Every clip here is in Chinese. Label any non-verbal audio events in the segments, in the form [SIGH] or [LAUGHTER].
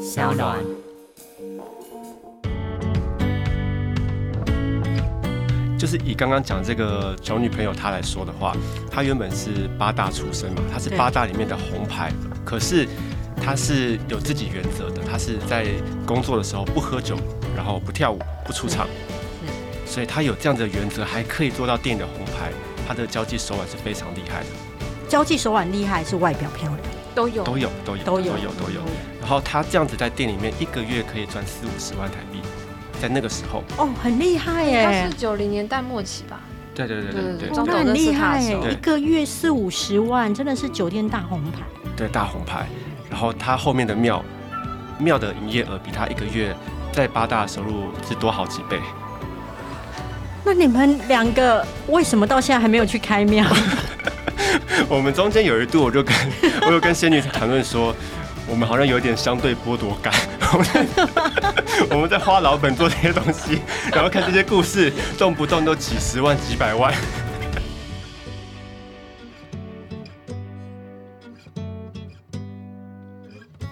小暖。就是以刚刚讲这个小女朋友她来说的话，她原本是八大出身嘛，她是八大里面的红牌，可是她是有自己原则的，她是在工作的时候不喝酒，然后不跳舞，不出场，所以她有这样的原则，还可以做到电影的红牌，她的交际手腕是非常厉害的，交际手腕厉害，是外表漂亮？都有都有都有都有都有都有。然后他这样子在店里面一个月可以赚四五十万台币，在那个时候，哦，很厉害他耶是！九零年代末期吧？对对对对对那很厉害耶，一个月四五十万，真的是酒店大红牌。对大红牌，然后他后面的庙庙的营业额比他一个月在八大收入是多好几倍。那你们两个为什么到现在还没有去开庙？[LAUGHS] 我们中间有一度，我就跟 [LAUGHS] 我有跟仙女谈论说，我们好像有点相对剥夺感，[LAUGHS] 我们在我们在花老本做这些东西，然后看这些故事，动不动都几十万、几百万。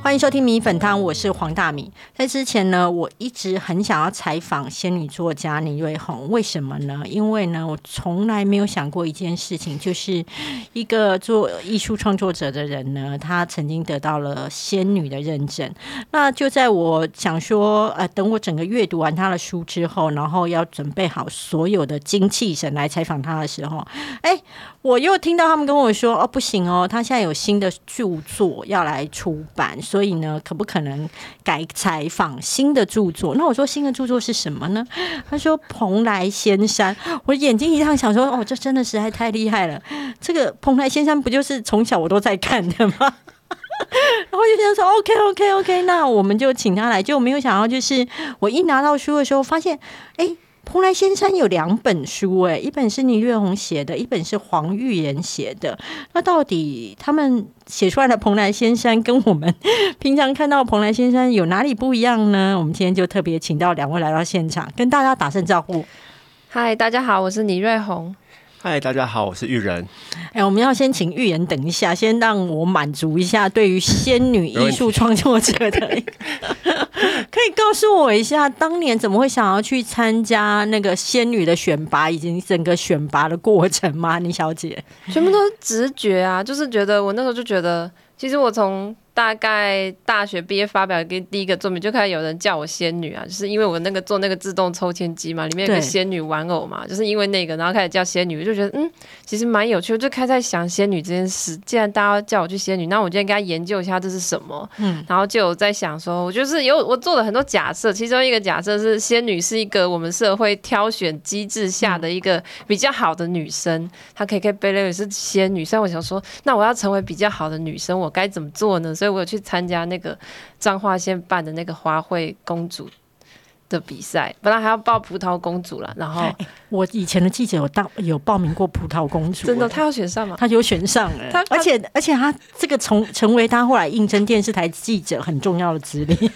欢迎收听米粉汤，我是黄大米。在之前呢，我一直很想要采访仙女作家倪瑞红，为什么呢？因为呢，我从来没有想过一件事情，就是一个做艺术创作者的人呢，他曾经得到了仙女的认证。那就在我想说，呃，等我整个阅读完他的书之后，然后要准备好所有的精气神来采访他的时候，哎，我又听到他们跟我说，哦，不行哦，他现在有新的著作要来出版，所所以呢，可不可能改采访新的著作？那我说新的著作是什么呢？他说《蓬莱仙山》，我眼睛一亮，想说，哦，这真的实在太厉害了。这个《蓬莱仙山》不就是从小我都在看的吗？[LAUGHS] 然后就想说 OK OK OK，那我们就请他来。就没有想到，就是我一拿到书的时候，发现，哎，蓬莱仙山有两本书，哎，一本是倪瑞红写的，一本是黄玉妍写的。那到底他们写出来的蓬莱仙山跟我们 [LAUGHS] 平常看到蓬莱仙山有哪里不一样呢？我们今天就特别请到两位来到现场，跟大家打声招呼。嗨，大家好，我是倪瑞红。嗨，大家好，我是玉人。哎，我们要先请预言等一下，先让我满足一下对于仙女艺术创作者的，[LAUGHS] 可以告诉我一下，当年怎么会想要去参加那个仙女的选拔，以及整个选拔的过程吗？倪小姐，全部都是直觉啊，就是觉得我那时候就觉得，其实我从大概大学毕业发表跟第一个作品就开始有人叫我仙女啊，就是因为我那个做那个自动抽签机嘛，里面有个仙女玩偶嘛，就是因为那个，然后开始叫仙女，我就觉得嗯，其实蛮有趣的，就开始在想仙女这件事。既然大家叫我去仙女，那我就应该研究一下这是什么。嗯，然后就有在想说，我就是有我做了很多假设，其中一个假设是仙女是一个我们社会挑选机制下的一个比较好的女生，她可以可以被认为是仙女。所以我想说，那我要成为比较好的女生，我该怎么做呢？所以我有去参加那个彰化县办的那个花卉公主的比赛，本来还要报葡萄公主了，然后哎我以前的记者有当有报名过葡萄公主，真的哎她要选上吗？她有选上哎他，而且而且她这个从成为她后来应征电视台记者很重要的资历。[LAUGHS]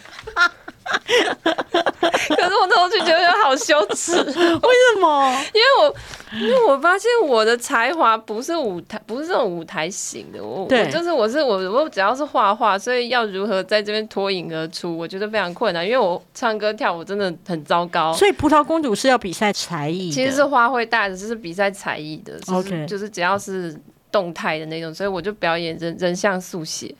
可是我那时候就觉得好羞耻。[LAUGHS] 为什么？因为我因为我发现我的才华不是舞台，不是这种舞台型的，我我就是我是我我只要是画画，所以要如何在这边脱颖而出，我觉得非常困难，因为我唱歌跳舞真的很糟糕。所以葡萄公主是要比赛才艺，其实是花卉大的，就是比赛才艺的，就是 OK 就是只要是动态的那种，所以我就表演人人像速写。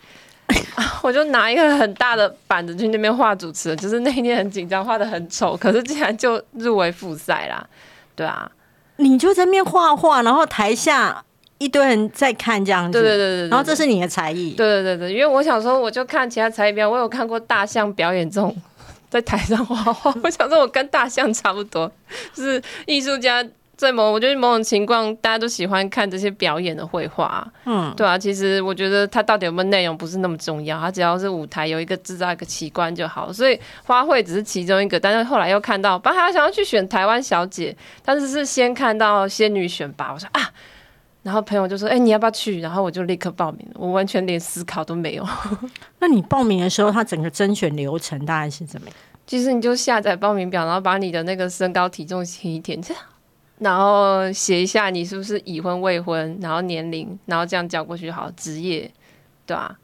[LAUGHS] 我就拿一个很大的板子去那边画主持人，就是那一天很紧张，画的很丑，可是竟然就入围复赛啦，对啊，你就在那边画画，然后台下一堆人在看这样子，对对对对对然后这是你的才艺，对对对对，因为我想说，我就看其他才艺表演，我有看过大象表演这种在台上画画，我想说我跟大象差不多，就是艺术家在某，我觉得某种情况大家都喜欢看这些表演的绘画啊、嗯，对啊，其实我觉得它到底有没有内容不是那么重要，它只要是舞台有一个制造一个奇观就好。所以花卉只是其中一个，但是后来又看到，本来还想要去选台湾小姐，但是是先看到仙女选拔，我说啊。然后朋友就说：“哎、你要不要去？”然后我就立刻报名了，我完全连思考都没有。[LAUGHS] 那你报名的时候，它整个甄选流程大概是怎么样？其实你就下载报名表，然后把你的那个身高体重填一填，这样，然后写一下你是不是已婚未婚，然后年龄，然后这样交过去就好。职业，对啊，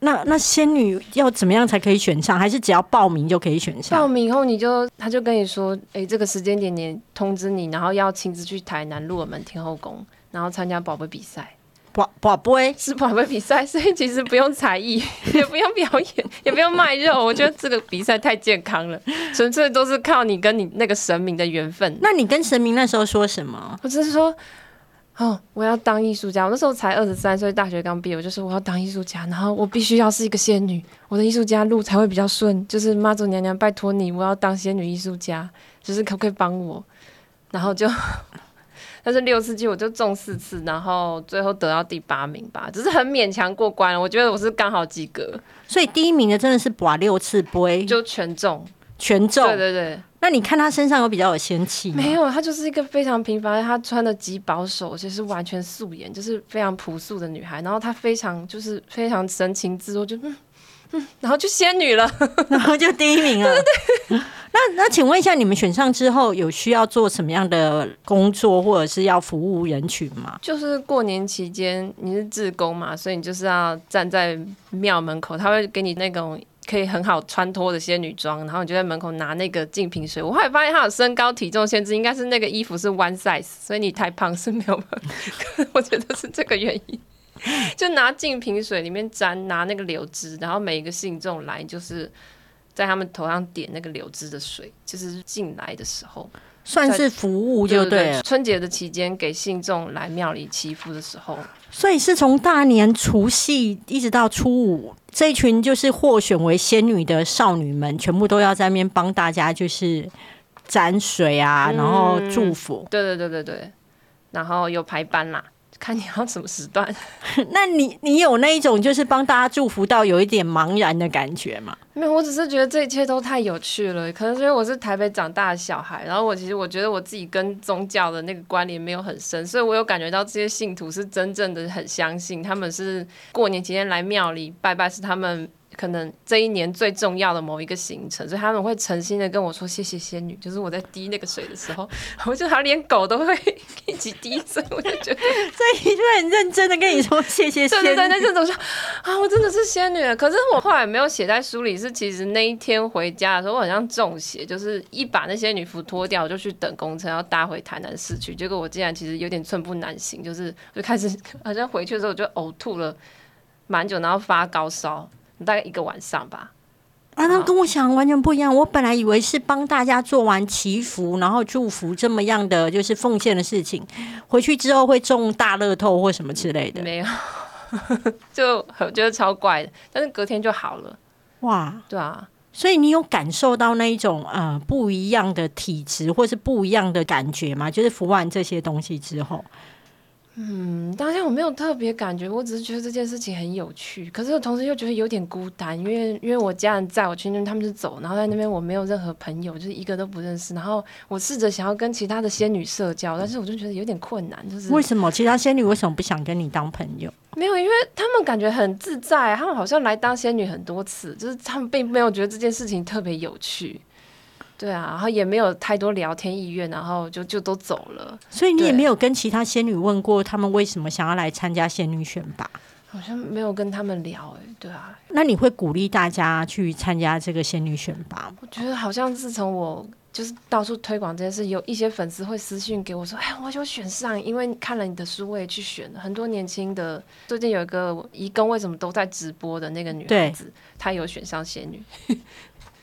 那那仙女要怎么样才可以选上？还是只要报名就可以选上报？名以后你就他就跟你说，哎、这个时间点点通知你，然后要亲自去台南鹿耳门天后宫，然后参加宝贝比赛。宝宝贝，是宝贝比赛，[LAUGHS] 所以其实不用才艺，[LAUGHS] 也不用表演，[LAUGHS] 也不用卖肉。我觉得这个比赛太健康了，纯粹都是靠你跟你那个神明的缘分。那你跟神明那时候说什么？我只是说，哦，我要当艺术家。我那时候才二十三岁，大学刚毕业，我就说我要当艺术家，然后我必须要是一个仙女，我的艺术家路才会比较顺。就是妈祖娘娘，拜托你，我要当仙女艺术家，就是可不可以帮我？然后就。但是六次机我就中四次，然后最后得到第八名吧，只是很勉强过关了。我觉得我是刚好及格，所以第一名的真的是拔六次杯，就全中。全中。对对对，那你看他身上有比较有仙气吗？没有，她就是一个非常平凡，她穿的极保守，而且是完全素颜，就是非常朴素的女孩。然后她非常就是非常神情自若，就嗯嗯，然后就仙女了。[LAUGHS] 然后就第一名了。那那请问一下，你们选上之后有需要做什么样的工作，或者是要服务人群吗？就是过年期间你是志工嘛，所以你就是要站在庙门口，他会给你那种。可以很好穿脱的仙女装，然后你就在门口拿那个净瓶水。我后来发现他有身高体重限制，应该是那个衣服是 one size，所以你太胖是没有办法。[LAUGHS] 我觉得是这个原因。[LAUGHS] 就拿净瓶水里面沾，拿那个柳枝，然后每一个信众来，就是在他们头上点那个柳枝的水，就是进来的时候，算是服务就对了。春节的期间给信众来庙里祈福的时候，所以是从大年除夕一直到初五，这一群就是获选为仙女的少女们，全部都要在那边帮大家就是沾水啊，然后祝福。对对对对对，然后有排班啦。看你要什么时段，[LAUGHS] 那你你有那一种就是帮大家祝福到有一点茫然的感觉吗？没有，我只是觉得这一切都太有趣了。可能因为我是台北长大的小孩，然后我其实我觉得我自己跟宗教的那个关联没有很深，所以我有感觉到这些信徒是真正的很相信，他们是过年期间来庙里拜拜，是他们。可能这一年最重要的某一个行程，所以他们会诚心的跟我说谢谢仙女。就是我在滴那个水的时候，[LAUGHS] 我觉得他连狗都会一起滴，所以我就觉得，所以就很认真的跟你说谢谢 [LAUGHS] 仙女。对对对，那这种说啊，我真的是仙女。可是我后来没有写在书里，是其实那一天回家的时候，我好像中邪，就是一把那些女服脱掉，我就去等公车要搭回台南市区。结果我竟然其实有点寸步难行，就是就开始好像回去的时候我就呕吐了蛮久，然后发高烧。大概一个晚上吧，啊，那跟我想完全不一样。我本来以为是帮大家做完祈福，然后祝福这么样的就是奉献的事情，回去之后会中大乐透或什么之类的。没有，[LAUGHS] 就觉得超怪的，但是隔天就好了。哇，对啊，所以你有感受到那一种呃不一样的体质，或是不一样的感觉吗？就是服完这些东西之后。嗯，当下我没有特别感觉，我只是觉得这件事情很有趣，可是我同时又觉得有点孤单，因为因为我家人在我去那边，他们就走，然后在那边我没有任何朋友，就是一个都不认识。然后我试着想要跟其他的仙女社交，但是我就觉得有点困难。就是为什么其他仙女为什么不想跟你当朋友？没有，因为他们感觉很自在，他们好像来当仙女很多次，就是他们并没有觉得这件事情特别有趣。对啊，然后也没有太多聊天意愿，然后就就都走了。所以你也没有跟其他仙女问过他们为什么想要来参加仙女选拔？好像没有跟他们聊哎。对啊，那你会鼓励大家去参加这个仙女选拔吗？我觉得好像自从我就是到处推广这件事，有一些粉丝会私信给我说：“哎，我就选上，因为看了你的书，我也去选了。”很多年轻的，最近有一个一工为什么都在直播的那个女孩子，她有选上仙女。[LAUGHS]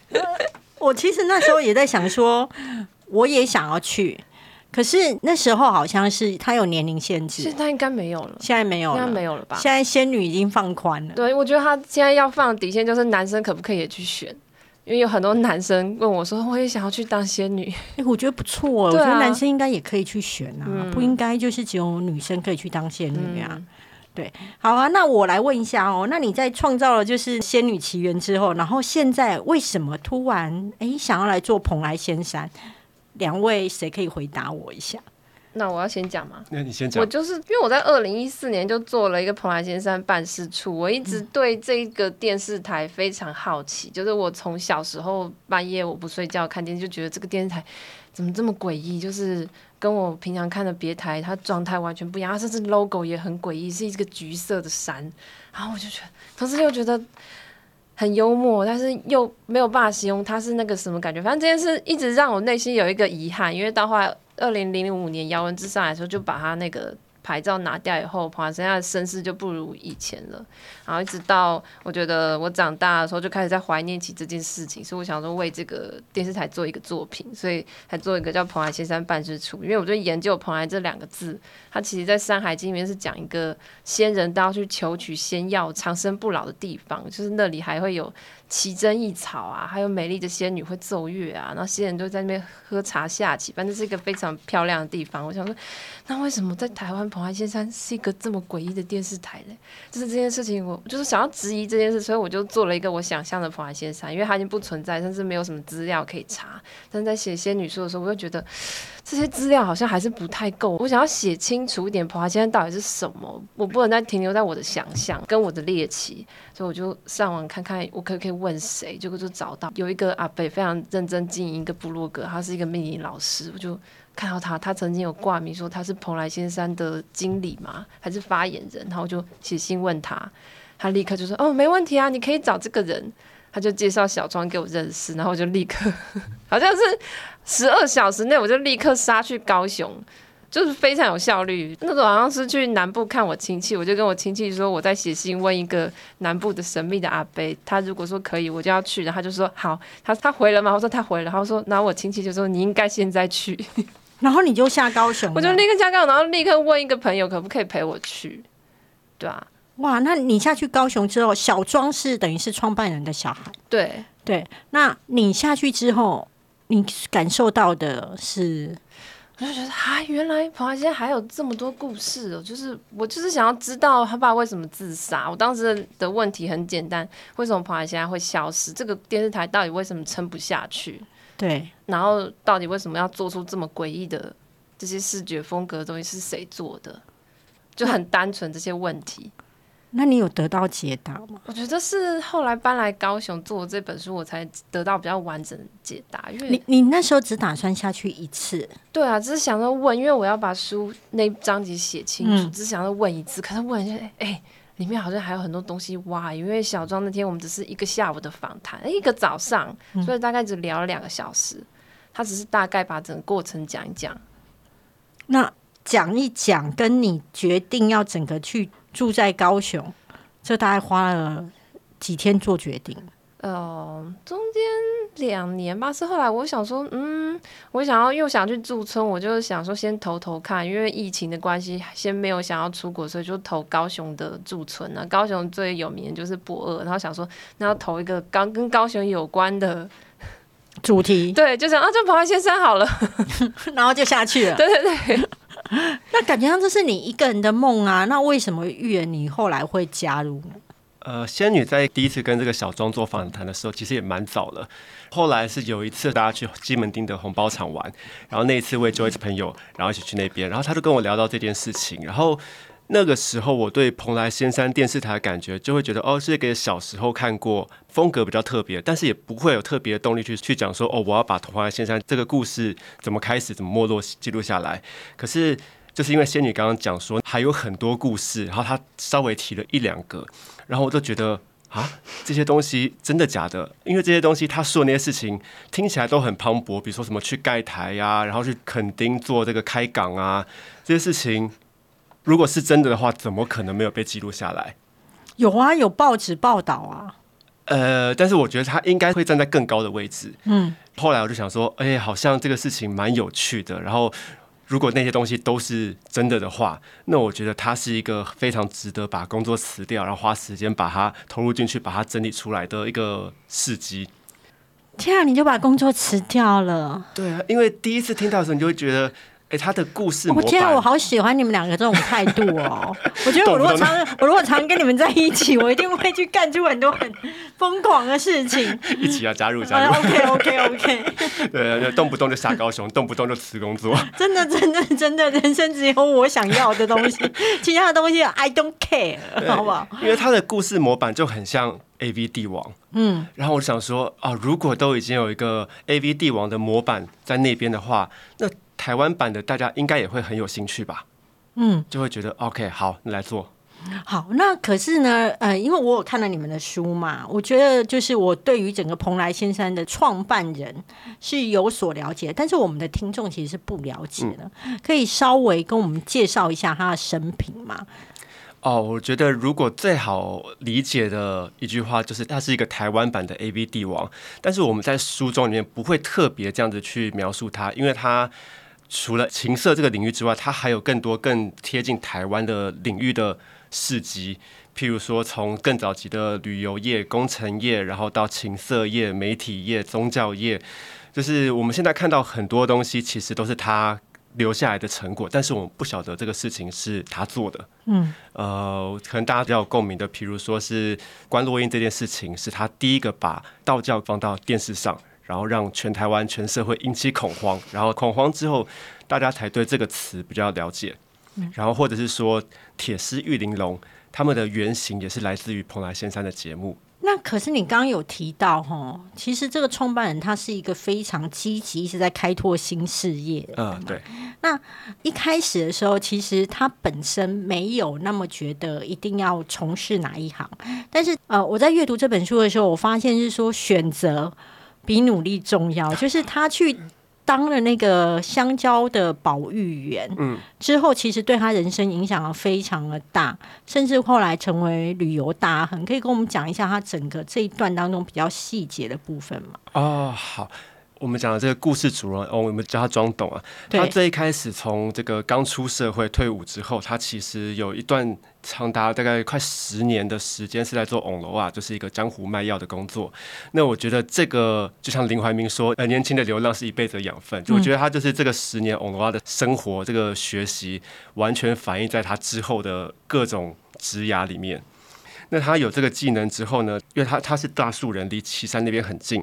[LAUGHS] [LAUGHS] 我其实那时候也在想说，我也想要去，可是那时候好像是他有年龄限制，现在应该没有了，现在没有了，应该没有了吧？现在仙女已经放宽了。对，我觉得他现在要放底线就是男生可不可以也去选，因为有很多男生问我说，我也想要去当仙女。哎，我觉得不错，我觉得男生应该也可以去选啊，不应该就是只有女生可以去当仙女啊。对，好啊，那我来问一下哦，那你在创造了就是仙女奇缘之后，然后现在为什么突然哎想要来做蓬莱仙山？两位谁可以回答我一下？那我要先讲吗？那你先讲我。就是因为我在二零一四年就做了一个蓬莱仙山办事处，我一直对这个电视台非常好奇。就是我从小时候半夜我不睡觉看电视，就觉得这个电视台怎么这么诡异，就是跟我平常看的别台它状态完全不一样，它甚至 logo 也很诡异，是一个橘色的山。然后我就觉得，同时又觉得很幽默，但是又没有办法形容它是那个什么感觉。反正这件事一直让我内心有一个遗憾，因为到后来二零零五年姚文智上来的时候，就把它那个牌照拿掉以后，彭先生的身世就不如以前了。然后一直到我觉得我长大的时候，就开始在怀念起这件事情，所以我想说为这个电视台做一个作品，所以才做一个叫《蓬莱仙山办事处》。因为我就研究“蓬莱”这两个字，它其实在《山海经》里面是讲一个仙人都要去求取仙药、长生不老的地方，就是那里还会有奇珍异草啊，还有美丽的仙女会奏乐啊，然后仙人都在那边喝茶下棋，反正是一个非常漂亮的地方。我想说，那为什么在台湾蓬莱仙山是一个这么诡异的电视台嘞？就是这件事情，我就是想要质疑这件事，所以我就做了一个我想象的蓬莱仙山，因为它已经不存在，甚至没有什么资料可以查。但在写仙女书的时候，我就觉得这些资料好像还是不太够。我想要写清楚一点，蓬莱仙山到底是什么，我不能再停留在我的想象跟我的猎奇，所以我就上网看看我可不可以问问谁，结果就找到有一个阿北非常认真经营一个部落格，他是一个命理老师，我就。看到他，他曾经有挂名说他是蓬莱仙山的经理嘛，还是发言人，然后我就写信问他，他立刻就说：“哦，没问题啊，你可以找这个人。”他就介绍小庄给我认识，然后我就立刻，[LAUGHS] 好像是十二小时内，我就立刻杀去高雄，就是非常有效率。那时候好像是去南部看我亲戚，我就跟我亲戚说我在写信问一个南部的神秘的阿伯，他如果说可以，我就要去。然后他就说好，他他回了吗？我说他回了。然后说，然后我亲戚就说你应该现在去。然后你就下高雄，我就立刻下高雄，然后立刻问一个朋友可不可以陪我去，对啊，哇，那你下去高雄之后，小庄是等于是创办人的小孩，对，对。那你下去之后，你感受到的是，我就觉得啊，原来彭华现在还有这么多故事哦。就是我就是想要知道他爸为什么自杀。我当时的问题很简单，为什么彭华现在会消失？这个电视台到底为什么撑不下去？对，然后到底为什么要做出这么诡异的这些视觉风格的东西？是谁做的？就很单纯这些问题。那你有得到解答吗？我觉得是后来搬来高雄做这本书，我才得到比较完整的解答。因为你你那时候只打算下去一次，对啊，只是想着问，因为我要把书那章节写清楚，只是想要问一次。可是问一下，哎，里面好像还有很多东西挖。因为小庄那天我们只是一个下午的访谈，一个早上，所以大概只聊了两个小时。他只是大概把整个过程讲一讲。那讲一讲，跟你决定要整个去住在高雄，这大概花了几天做决定？呃，中间两年吧。是后来我想说，嗯，我想要又想去驻村，我就想说先投投看，因为疫情的关系，先没有想要出国，所以就投高雄的驻村啊。高雄最有名的就是博二，然后想说那要投一个刚跟高雄有关的主题，对，就想啊，就跑来先生好了，[LAUGHS] 然后就下去了。对对对。[LAUGHS] 那感觉上这是你一个人的梦啊，那为什么预言你后来会加入呢？呃，仙女在第一次跟这个小庄做访谈的时候，其实也蛮早了。后来是有一次大家去西门町的红包厂玩，然后那一次我也就一朋友，然后一起去那边，然后他就跟我聊到这件事情。然后那个时候我对蓬莱仙山电视台的感觉，就会觉得哦，是一个小时候看过，风格比较特别，但是也不会有特别的动力去去讲说哦，我要把蓬莱仙山这个故事怎么开始、怎么没落记录下来。可是就是因为仙女刚刚讲说还有很多故事，然后她稍微提了一两个。然后我就觉得啊，这些东西真的假的？因为这些东西她说的那些事情听起来都很磅礴，比如说什么去盖台呀，然后去垦丁做这个开港啊，这些事情如果是真的的话，怎么可能没有被记录下来？有啊，有报纸报道啊。呃，但是我觉得他应该会站在更高的位置。嗯，后来我就想说，哎，好像这个事情蛮有趣的。然后。如果那些东西都是真的的话，那我觉得他是一个非常值得把工作辞掉，然后花时间把它投入进去，把它整理出来的一个事迹。天啊，你就把工作辞掉了？对啊，因为第一次听到的时候，你就会觉得，他的故事我天啊，我好喜欢你们两个这种态度哦！[LAUGHS] 我觉得我如果常我如果常跟你们在一起，我一定会去干出很多很疯狂的事情。一起要加入加入，OK OK OK。对，动不动就杀高雄，动不动就辞工作。真的真的真的，人生只有我想要的东西，其他的东西 I don't care，好不好？因为他的故事模板就很像 A V 帝王，嗯，然后我想说啊，如果都已经有一个 A V 帝王的模板在那边的话，那台湾版的大家应该也会很有兴趣吧？嗯，就会觉得 OK，好，你来做。好，那可是呢，呃，因为我有看了你们的书嘛，我觉得就是我对于整个蓬莱仙山的创办人是有所了解，但是我们的听众其实是不了解的，可以稍微跟我们介绍一下他的生平吗？哦，我觉得如果最好理解的一句话就是，他是一个台湾版的 A V 帝王，但是我们在书中里面不会特别这样子去描述他，因为他。除了情色这个领域之外，它还有更多更贴近台湾的领域的事迹，譬如说从更早期的旅游业、工程业，然后到情色业、媒体业、宗教业，就是我们现在看到很多东西，其实都是他留下来的成果，但是我们不晓得这个事情是他做的。嗯，呃，可能大家比较有共鸣的，譬如说是关洛音这件事情，是他第一个把道教放到电视上。然后让全台湾、全社会引起恐慌，然后恐慌之后，大家才对这个词比较了解。然后或者是说铁丝玉玲珑，他们的原型也是来自于蓬莱仙山的节目。那可是你刚刚有提到哈，其实这个创办人他是一个非常积极，一直在开拓新事业。嗯，对。那一开始的时候，其实他本身没有那么觉得一定要从事哪一行，但是呃，我在阅读这本书的时候，我发现是说选择。比努力重要，就是他去当了那个香蕉的保育员，嗯，之后其实对他人生影响非常的大，甚至后来成为旅游大亨。可以跟我们讲一下他整个这一段当中比较细节的部分吗？哦，好。我们讲的这个故事主人哦，我们叫他庄董啊。他最一开始从这个刚出社会退伍之后，他其实有一段长达大概快十年的时间是在做翁楼啊，就是一个江湖卖药的工作。那我觉得这个就像林怀民说，呃，年轻的流浪是一辈子的养分。就我觉得他就是这个十年翁楼啊的生活，这个学习完全反映在他之后的各种职涯里面。那他有这个技能之后呢，因为他他是大树人，离岐山那边很近。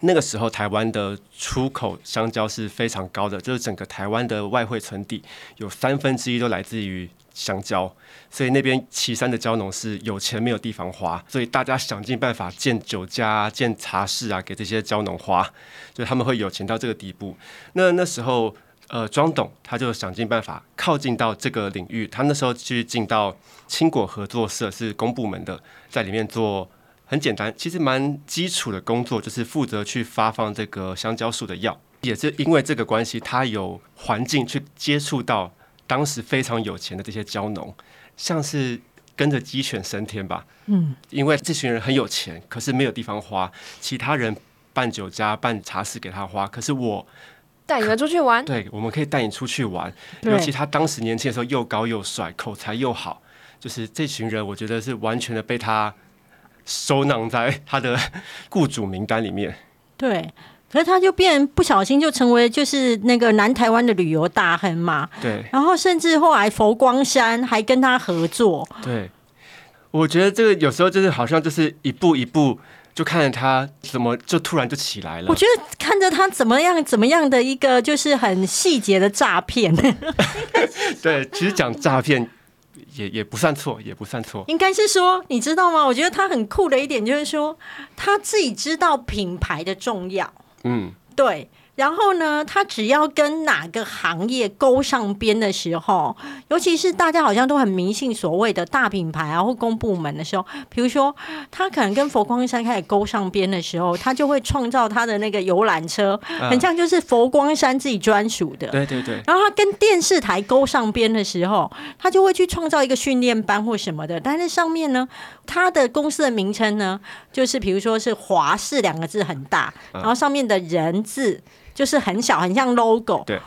那个时候，台湾的出口香蕉是非常高的，就是整个台湾的外汇存底有三分之一都来自于香蕉，所以那边岐山的蕉农是有钱没有地方花，所以大家想尽办法建酒家、建茶室啊，给这些蕉农花，就他们会有钱到这个地步。那那时候，呃，庄董他就想尽办法靠近到这个领域，他那时候去进到青果合作社，是公部门的，在里面做。很简单，其实蛮基础的工作，就是负责去发放这个香蕉树的药。也是因为这个关系，他有环境去接触到当时非常有钱的这些蕉农，像是跟着鸡犬升天吧。嗯，因为这群人很有钱，可是没有地方花，其他人办酒家、办茶室给他花，可是我带你们出去玩。对，我们可以带你出去玩。尤其他当时年轻的时候又高又帅，口才又好，就是这群人，我觉得是完全的被他。收囊在他的雇主名单里面。对，可是他就变不小心就成为就是那个南台湾的旅游大亨嘛。对。然后甚至后来佛光山还跟他合作。对。我觉得这个有时候就是好像就是一步一步就看着他怎么就突然就起来了。我觉得看着他怎么样怎么样的一个就是很细节的诈骗。[LAUGHS] 对，其实讲诈骗。也也不算错，也不算错。应该是说，你知道吗？我觉得他很酷的一点就是说，他自己知道品牌的重要。嗯，对。然后呢，他只要跟哪个行业勾上边的时候，尤其是大家好像都很迷信所谓的大品牌啊或公部门的时候，比如说他可能跟佛光山开始勾上边的时候，他就会创造他的那个游览车，很像就是佛光山自己专属的。对对对。然后他跟电视台勾上边的时候，他就会去创造一个训练班或什么的，但是上面呢，他的公司的名称呢，就是比如说是华视两个字很大，然后上面的人字。就是很小，很像 logo。对，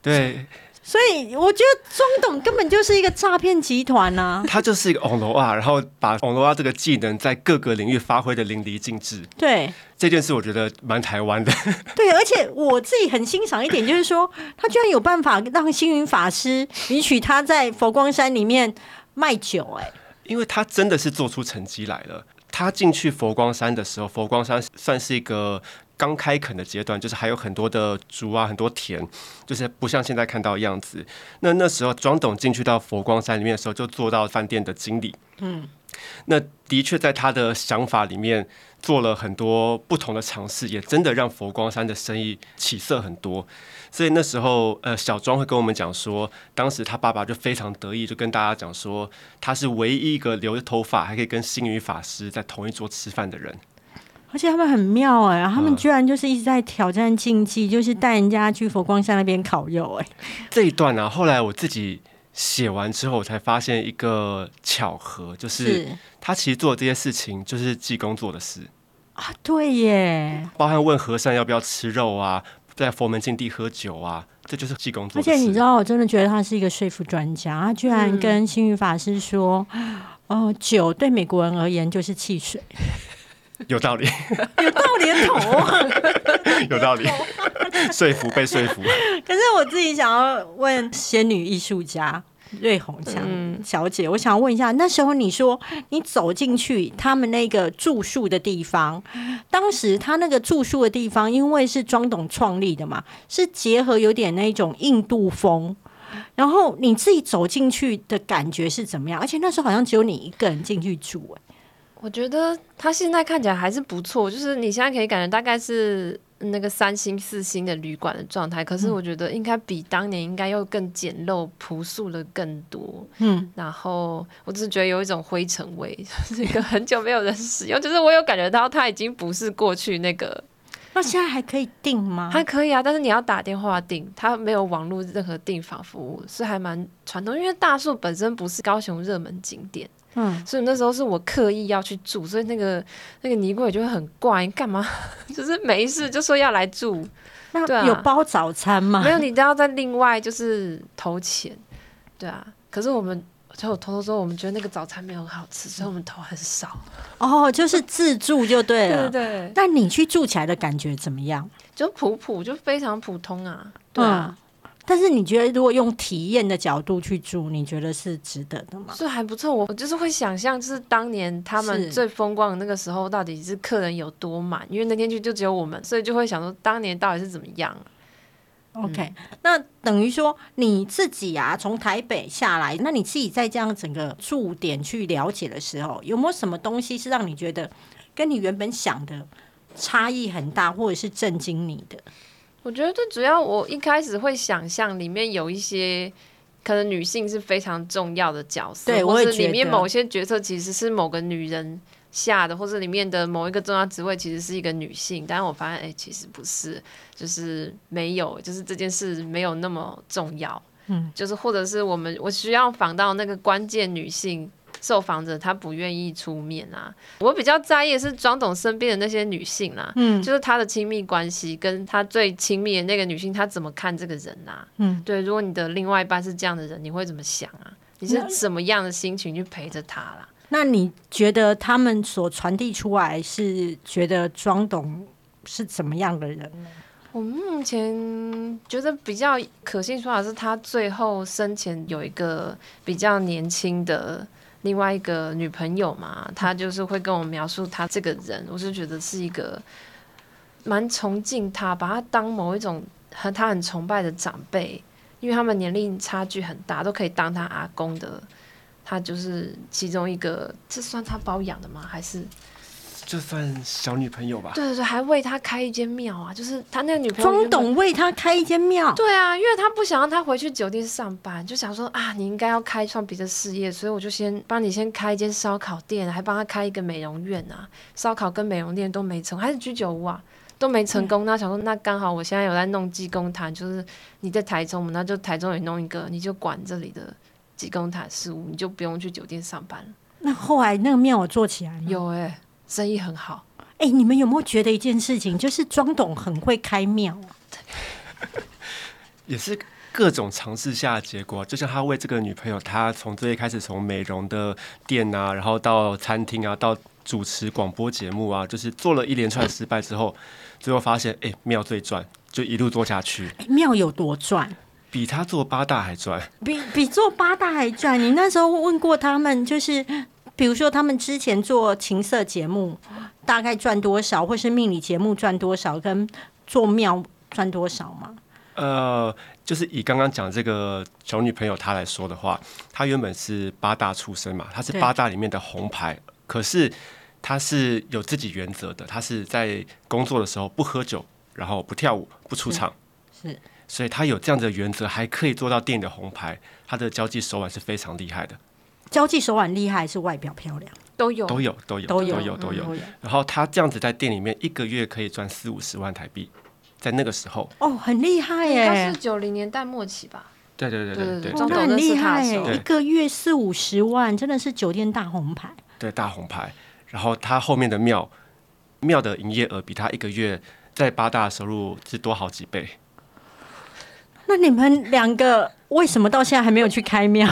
对，所以我觉得中董根本就是一个诈骗集团呐、他就是一个网罗啊，然后把网罗啊这个技能在各个领域发挥的淋漓尽致。对这件事我觉得蛮台湾的，[LAUGHS] 对，而且我自己很欣赏一点，就是说他居然有办法让星云法师允许他在佛光山里面卖酒、哎，因为他真的是做出成绩来了。他进去佛光山的时候，佛光山算是一个刚开垦的阶段，就是还有很多的竹啊，很多田，就是不像现在看到的样子。那那时候庄董进去到佛光山里面的时候，就做到饭店的经理。嗯，那的确在他的想法里面做了很多不同的尝试，也真的让佛光山的生意起色很多。所以那时候，呃，小庄会跟我们讲说，当时他爸爸就非常得意，就跟大家讲说，他是唯一一个留着头发还可以跟星云法师在同一桌吃饭的人。而且他们很妙哎、他们嗯居然就是一直在挑战禁忌，就是带人家去佛光山那边烤肉哎、这一段呢、后来我自己写完之后，我才发现一个巧合，就是是他其实做的这些事情，就是济公做的事，啊，对耶。包含问和尚要不要吃肉啊，在佛门禁地喝酒啊，这就是济公做的事。而且你知道，我真的觉得他是一个说服专家，他居然跟星云法师说：“哦，酒对美国人而言就是汽水。有道理，[LAUGHS] ”有道理的头。有道理，说服被说服。[LAUGHS] 可是我自己想要问仙女艺术家瑞红强嗯小姐，我想要问一下，那时候你说你走进去他们那个住宿的地方，当时他那个住宿的地方，因为是庄董创立的嘛，是结合有点那种印度风。然后你自己走进去的感觉是怎么样？而且那时候好像只有你一个人进去住、哎我觉得它现在看起来还是不错，就是你现在可以感觉大概是那个三星四星的旅馆的状态，可是我觉得应该比当年应该又更简陋朴素的更多。嗯，然后我只是觉得有一种灰尘味，[LAUGHS] 就是一个很久没有人使用，就是我有感觉到它已经不是过去那个，那现在还可以订吗？还可以啊，但是你要打电话订，它没有网络任何订房服务，是还蛮传统，因为大树本身不是高雄热门景点。嗯，所以那时候是我刻意要去住，所以那个那个尼姑也就会很怪，你干嘛？[LAUGHS] 就是没事就说要来住，那有包早餐吗？没有你都要再另外就是投钱，对啊。可是我们就我偷偷说，我们觉得那个早餐没有很好吃，所以我们头很少。哦，就是自助就对了。对对，但你去住起来的感觉怎么样？就普普，就非常普通啊。对啊，嗯但是你觉得如果用体验的角度去住，你觉得是值得的吗？是还不错。我我就是会想象，就是当年他们最风光的那个时候，到底是客人有多满？因为那天去就只有我们，所以就会想说，当年到底是怎么样？OK，、那等于说你自己啊，从台北下来，那你自己在这样整个驻点去了解的时候，有没有什么东西是让你觉得跟你原本想的差异很大，或者是震惊你的？我觉得最主要，我一开始会想象里面有一些可能女性是非常重要的角色，或是对我也觉得里面某些角色其实是某个女人下的，或者里面的某一个重要职位其实是一个女性，但是我发现，哎、其实不是，就是没有，就是这件事没有那么重要，嗯，就是或者是我们我需要访到那个关键女性。受访者她不愿意出面啊，我比较在意的是庄董身边的那些女性啦、嗯就是他的亲密关系跟他最亲密的那个女性，她怎么看这个人啊？嗯，对，如果你的另外一半是这样的人，你会怎么想啊？你是那什么样的心情去陪着他啦？那你觉得他们所传递出来是觉得庄董是怎么样的人？我目前觉得比较可信说法是他最后生前有一个比较年轻的另外一个女朋友嘛，他就是会跟我描述他这个人，我是觉得是一个蛮崇敬他，把他当某一种和他很崇拜的长辈，因为他们年龄差距很大，都可以当他阿公的。他就是其中一个，这算他包养的吗？还是就算小女朋友吧。对对对，还为他开一间庙啊！就是他那个女朋友原本庄董为他开一间庙，对啊，因为他不想让他回去酒店上班，就想说啊，你应该要开创别的事业，所以我就先帮你先开一间烧烤店，还帮他开一个美容院啊。烧烤跟美容店都没成，还是居酒屋啊，都没成功。那想说，那刚好我现在有在弄济公坛，就是你在台中嘛，那就台中也弄一个，你就管这里的济公塔事务，你就不用去酒店上班了。那后来那个庙我做起来吗？有哎、生意很好。哎、你们有没有觉得一件事情，就是庄董很会开庙啊？[LAUGHS] 也是各种尝试下的结果，就像他为这个女朋友，他从最开始从美容的店啊，然后到餐厅啊，到主持广播节目啊，就是做了一连串失败之后，最后发现，哎、庙最赚，就一路做下去，哎庙有多赚？比他做八大还赚。比比做八大还赚。你那时候问过他们，就是比如说他们之前做情色节目大概赚多少，或是命理节目赚多少，跟做庙赚多少吗？呃，就是以刚刚讲这个小女朋友她来说的话，她原本是八大出身嘛，她是八大里面的红牌，可是她是有自己原则的，她是在工作的时候不喝酒，然后不跳舞，不出场，是所以他有这样的原则，还可以做到店里的红牌，他的交际手腕是非常厉害的，交际手腕厉害，还是外表漂亮？都有都有都有都有都有都有。然后他这样子在店里面一个月可以赚四五十万台币，在那个时候，哦，很厉害耶他耶是！九零年代末期吧？对对对对对对哦对中对那很厉害一个月四五十万，真的是酒店大红牌。对大红牌，然后他后面的庙庙的营业额比他一个月在八大收入是多好几倍。[LAUGHS] 那你们两个为什么到现在还没有去开庙？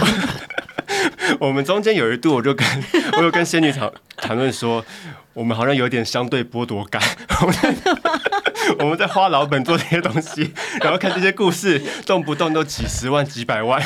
[LAUGHS] 我们中间有一度，我就跟 [LAUGHS] 我有跟仙女谈谈论说，我们好像有点相对剥夺感。我们在我们在花老本做这些东西，然后看这些故事，动不动都几十万、几百万。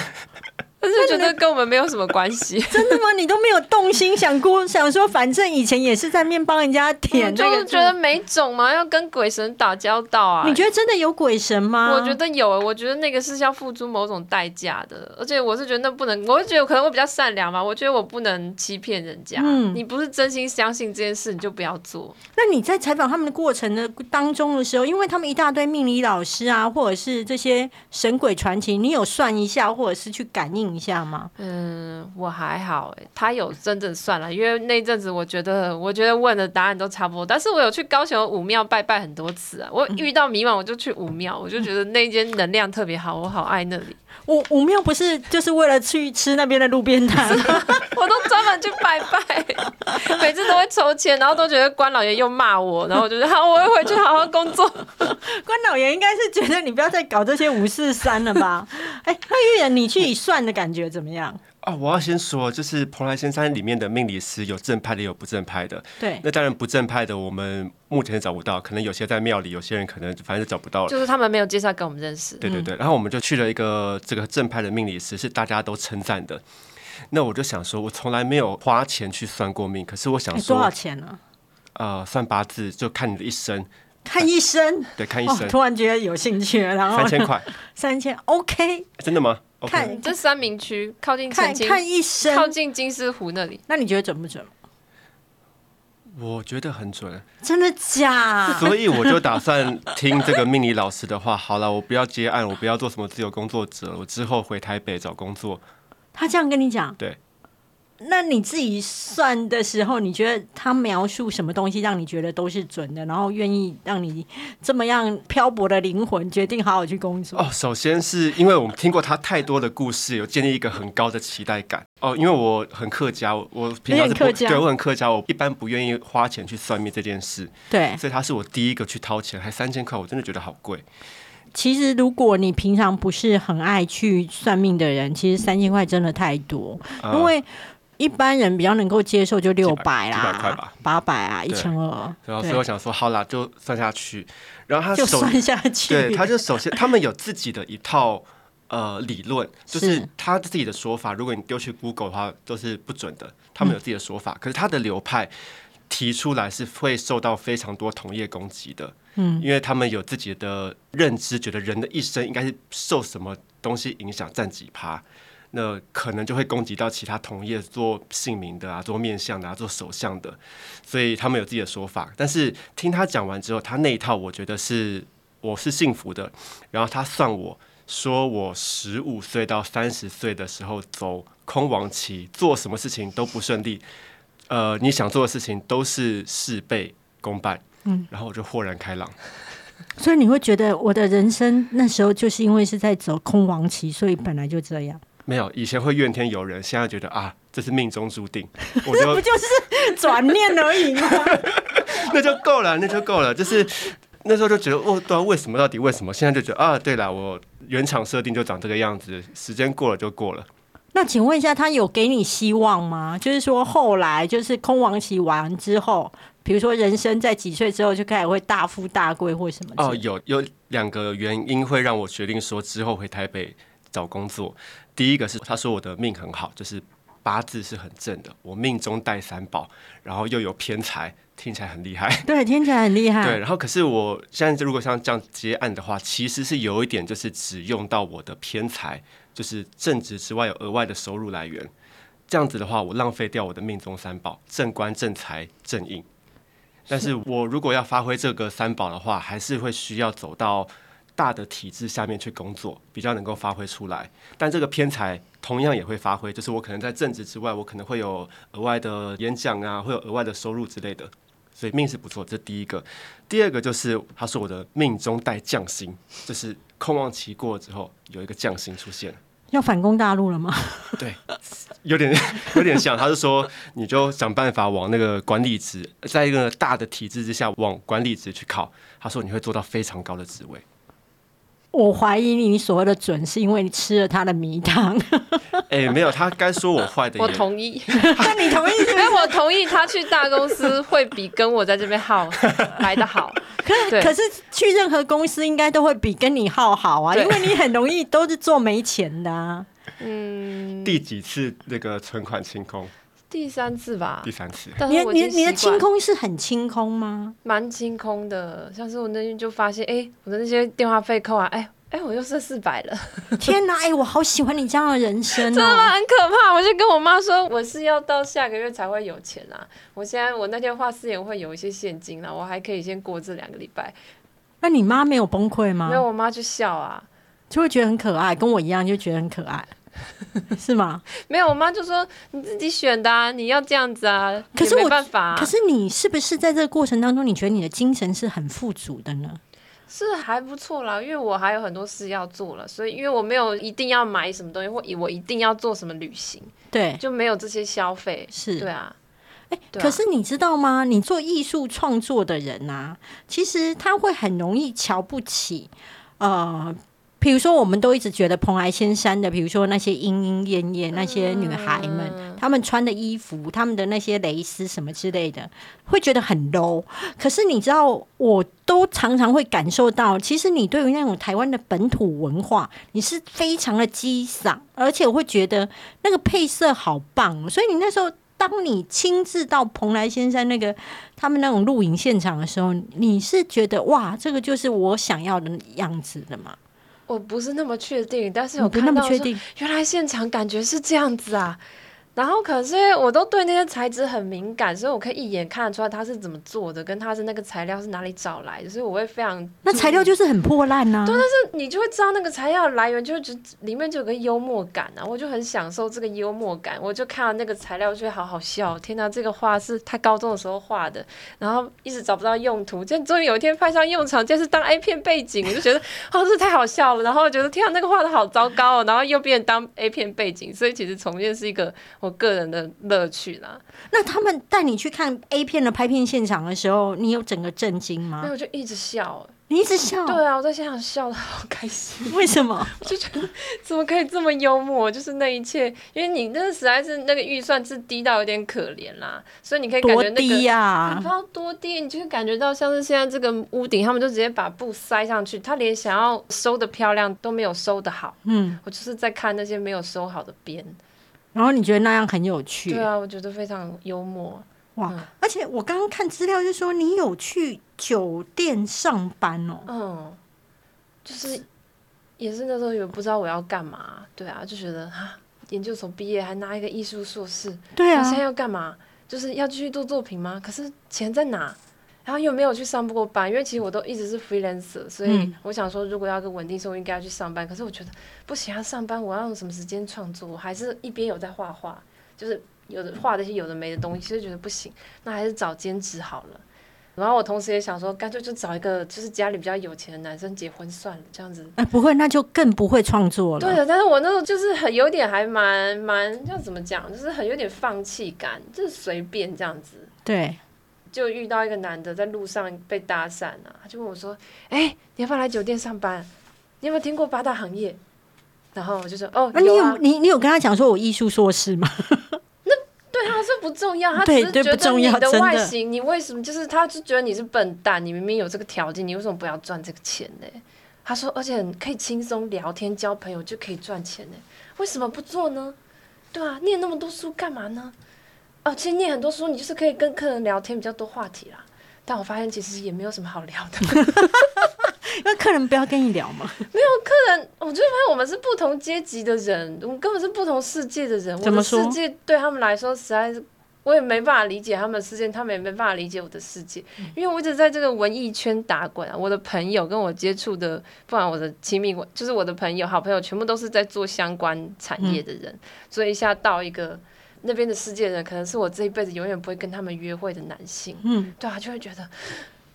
但是觉得跟我们没有什么关系。[LAUGHS] 真的吗？你都没有动心想过，[LAUGHS] 想说反正以前也是在面帮人家舔那个，就是觉得没种嘛，要跟鬼神打交道啊。你觉得真的有鬼神吗？我觉得有，我觉得那个是要付出某种代价的，而且我是觉得那不能，我是觉得可能我比较善良嘛，我觉得我不能欺骗人家。嗯你不是真心相信这件事，你就不要做。那你在采访他们的过程的当中的时候，因为他们一大堆命理老师啊，或者是这些神鬼传奇，你有算一下，或者是去感应一下吗？嗯，我还好哎，他有真正算了，因为那阵子我觉得，我觉得问的答案都差不多。但是我有去高雄武庙拜拜很多次啊，我遇到迷茫我就去武庙，我就觉得那间能量特别好，我好爱那里，武武庙不是就是为了去吃那边的路边摊？我都专门去拜拜，每次都会抽签，然后都觉得关老爷又骂我，然后我就说好，我会回去好好工作。关老爷应该是觉得你不要再搞这些五四三了吧？哎，那玉妍，你去算的感觉怎么样？哦，我要先说，就是蓬莱仙山里面的命理师有正派的，也有不正派的。对，那当然不正派的，我们目前找不到，可能有些在庙里，有些人可能反正就找不到了。就是他们没有介绍给我们认识。对对对，然后我们就去了一个这个正派的命理师，是大家都称赞的。那我就想说，我从来没有花钱去算过命，可是我想说，多少，钱呢？呃，算八字就看你的一生，[LAUGHS] 看医生。对，看一哦，生突然觉得有兴趣了，然后三千块，[LAUGHS] 三千，OK，真的吗看这三明区靠近看看医生，靠近金丝湖那里。那你觉得准不准？我觉得很准，真的假？所以我就打算听这个命理老师的话。[LAUGHS] 好了，我不要接案，我不要做什么自由工作者，我之后回台北找工作。他这样跟你讲，对。那你自己算的时候，你觉得他描述什么东西让你觉得都是准的，然后愿意让你这么样漂泊的灵魂决定好好去工作？哦，首先是因为我们听过他太多的故事，有建立一个很高的期待感。哦，因为我很客家，我我平常是客家对我很客家，我一般不愿意花钱去算命这件事，对，所以他是我第一个去掏钱，还三千块，我真的觉得好贵。其实如果你平常不是很爱去算命的人，其实三千块真的太多，啊因为。一般人比较能够接受就六百几百块吧啦，八百啊，一对千二，然后所以我想说，好啦，就算下去。然后他就算下去。对，他就首先 [LAUGHS] 他们有自己的一套呃理论，就是是他自己的说法。如果你丢去 Google 的话，都是不准的。他们有自己的说法，可是他的流派提出来是会受到非常多同业攻击的。嗯，因为他们有自己的认知，觉得人的一生应该是受什么东西影响，占几趴。那可能就会攻击到其他同业做姓名的啊，做面相的啊，做手相的，所以他们有自己的说法。但是听他讲完之后，他那一套我觉得是我是幸福的。然后他算我说我十五岁到三十岁的时候走空亡期，做什么事情都不顺利，呃，你想做的事情都是事倍功半。嗯，然后我就豁然开朗。所以你会觉得我的人生那时候就是因为是在走空亡期，所以本来就这样。没有，以前会怨天尤人，现在觉得啊，这是命中注定，[LAUGHS] 我这不就就是转念而已吗？[LAUGHS] 那就够了，那就够了。就是那时候就觉得，哦，对啊，为什么？到底为什么？现在就觉得啊，对了，我原厂设定就长这个样子，时间过了就过了。那请问一下，他有给你希望吗？就是说后来就是空王期完之后，比如说人生在几岁之后就开始会大富大贵或什么？哦，有有两个原因会让我决定说之后回台北找工作。第一个是他说我的命很好，就是八字是很正的，我命中带三宝，然后又有偏财，听起来很厉害。[LAUGHS] 对，听起来很厉害。对，然后可是我现在如果像这样接案的话，其实是有一点就是只用到我的偏财。就是正职之外有额外的收入来源，这样子的话，我浪费掉我的命中三宝正官、正财、正印。但是我如果要发挥这个三宝的话，还是会需要走到大的体制下面去工作，比较能够发挥出来。但这个偏才同样也会发挥，就是我可能在正职之外，我可能会有额外的演讲啊，会有额外的收入之类的。所以命是不错，这第一个。第二个就是他说我的命中带将星，就是空望期过了之后有一个将星出现。要反攻大陆了吗？对，[LAUGHS] 有点有点像。他是说，你就想办法往那个管理职，在一个大的体制之下往管理职去考。他说你会做到非常高的职位。我怀疑你所谓的准，是因为你吃了他的米汤。[LAUGHS] 哎，没有，他该说我坏的。我同意，[LAUGHS] 但你同意？因为我同意他去大公司会比跟我在这边耗 [LAUGHS] 来的好。可可是去任何公司应该都会比跟你耗好啊，因为你很容易都是做没钱的。嗯。第几次那个存款清空？第三次吧。第三次。你你你的清空是很清空吗？蛮清空的，像是我那天就发现，哎，我的那些电话费扣完，哎哎，我又剩四百了。[LAUGHS] 天哪，哎，我好喜欢你这样的人生，[LAUGHS] 真的吗？很可怕。我就跟我妈说，我是要到下个月才会有钱啊。我现在我那天画四眼会有一些现金啊，我还可以先过这两个礼拜。那你妈没有崩溃吗？没有，我妈就笑啊，就会觉得很可爱，跟我一样就觉得很可爱。[LAUGHS] 是吗？没有，我妈就说你自己选的，啊，你要这样子啊。可是没办法。可是你是不是在这个过程当中，你觉得你的精神是很富足的呢？是还不错啦，因为我还有很多事要做了，所以因为我没有一定要买什么东西，或我一定要做什么旅行，对，就没有这些消费。是，对啊。哎，可是你知道吗？你做艺术创作的人啊，其实他会很容易瞧不起，呃。比如说，我们都一直觉得蓬莱仙山的，比如说那些莺莺燕燕那些女孩们，她们穿的衣服，她们的那些蕾丝什么之类的，会觉得很 low。可是你知道，我都常常会感受到，其实你对于那种台湾的本土文化，你是非常的激赏，而且我会觉得那个配色好棒。所以你那时候，当你亲自到蓬莱仙山那个他们那种录影现场的时候，你是觉得哇，这个就是我想要的样子的吗？我不是那么确定，但是有看到说，原来现场感觉是这样子啊。然后可是我都对那些材质很敏感，所以我可以一眼看得出来它是怎么做的，跟它是那个材料是哪里找来的，所以我会非常那材料就是很破烂呐。对，但是你就会知道那个材料来源，就就里面就有个幽默感啊，我就很享受这个幽默感。我就看到那个材料，就会好好笑。天哪，这个画是他高中的时候画的，然后一直找不到用途，这终于有一天派上用场，就是当 A 片背景，我就觉得 [LAUGHS] 哦，这太好笑了。然后觉得天啊，那个画的好糟糕哦，然后又变当 A 片背景，所以其实重建是一个。我个人的乐趣啦。那他们带你去看 A 片的拍片现场的时候，你有整个震惊吗？没有，就一直笑。你一直笑？对啊，我在现场笑的好开心。[LAUGHS] 为什么？[LAUGHS] 我就觉得怎么可以这么幽默？就是那一切，因为你那实在是那个预算是低到有点可怜啦，所以你可以感觉那个低呀，[LAUGHS] 不知道多低，你就会感觉到像是现在这个屋顶，他们就直接把布塞上去，他连想要收的漂亮都没有收的好。嗯，我就是在看那些没有收好的边。然后你觉得那样很有趣？对啊，我觉得非常幽默哇！而且我刚刚看资料就说你有去酒店上班哦。嗯，就是也是那时候也不知道我要干嘛，对啊，就觉得啊，研究所毕业还拿一个艺术硕士，对啊，现在要干嘛？就是要继续做作品吗？可是钱在哪？然后又没有去上过班，因为其实我都一直是 freelancer，所以我想说，如果要个稳定收入，应该要去上班。可是我觉得不行要，上班我要用什么时间创作？我还是一边有在画画，就是有的画那些有的没的东西，就觉得不行，那还是找兼职好了。然后我同时也想说，干脆就找一个就是家里比较有钱的男生结婚算了，这样子。哎，不会，那就更不会创作了。对的，但是我那时候就是很有点还蛮蛮，要怎么讲，就是很有点放弃感，就是随便这样子。对。就遇到一个男的在路上被搭讪啊，他就问我说：“哎，你要不要来酒店上班？”你有没有听过八大行业？然后我就说哦，那你有你你有跟他讲说我艺术硕士吗？[LAUGHS] 那对啊，这不重要，他只是觉得你的外形，你为什么就是他就觉得你是笨蛋，你明明有这个条件，你为什么不要赚这个钱呢？他说，而且可以轻松聊天交朋友就可以赚钱呢，为什么不做呢？对啊，念那么多书干嘛呢？哦，其实念很多书，你就是可以跟客人聊天比较多话题啦。但我发现其实也没有什么好聊的。[LAUGHS] 因为客人不要跟你聊嘛。[LAUGHS] 没有客人，我就发现我们是不同阶级的人，我们根本是不同世界的人。怎么说我的世界对他们来说实在是，我也没办法理解他们的世界，他们也没办法理解我的世界。因为我一直在这个文艺圈打滚啊，我的朋友跟我接触的，不管我的亲密关，就是我的朋友、好朋友，全部都是在做相关产业的人，所以一下到一个。那边的世界人，可能是我这一辈子永远不会跟他们约会的男性，嗯，对啊，就会觉得